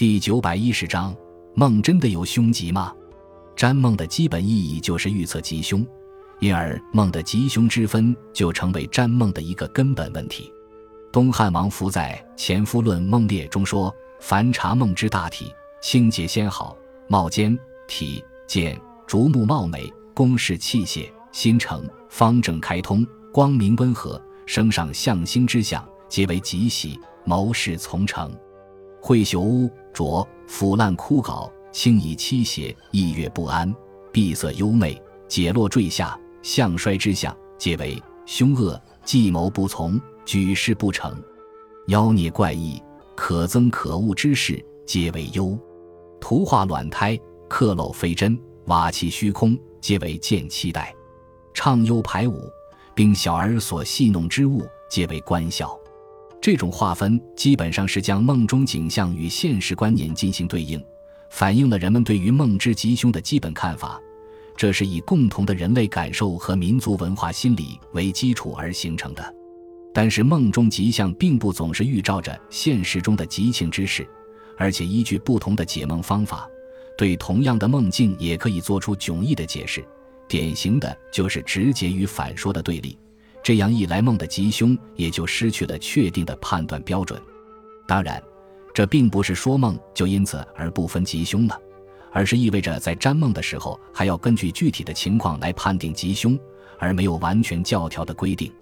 第九百一十章，梦真的有凶吉吗？占梦的基本意义就是预测吉凶，因而梦的吉凶之分就成为占梦的一个根本问题。东汉王福在《前夫论梦列》中说：“凡察梦之大体，清洁先好，貌坚体健，竹木貌美，宫室器械，心诚方正开通，光明温和，升上象星之象，皆为吉喜，谋事从成。”会朽污浊腐烂枯槁，轻以欺邪，意悦不安，闭塞幽昧，解落坠下，相衰之象，皆为凶恶；计谋不从，举事不成，妖孽怪异，可憎可恶之事，皆为忧；图画卵胎，刻镂非真，瓦器虚空，皆为见期待；畅幽排舞，并小儿所戏弄之物，皆为观笑。这种划分基本上是将梦中景象与现实观念进行对应，反映了人们对于梦之吉凶的基本看法。这是以共同的人类感受和民族文化心理为基础而形成的。但是，梦中吉象并不总是预兆着现实中的吉庆之事，而且依据不同的解梦方法，对同样的梦境也可以做出迥异的解释。典型的就是直接与反说的对立。这样一来，梦的吉凶也就失去了确定的判断标准。当然，这并不是说梦就因此而不分吉凶了，而是意味着在占梦的时候还要根据具体的情况来判定吉凶，而没有完全教条的规定。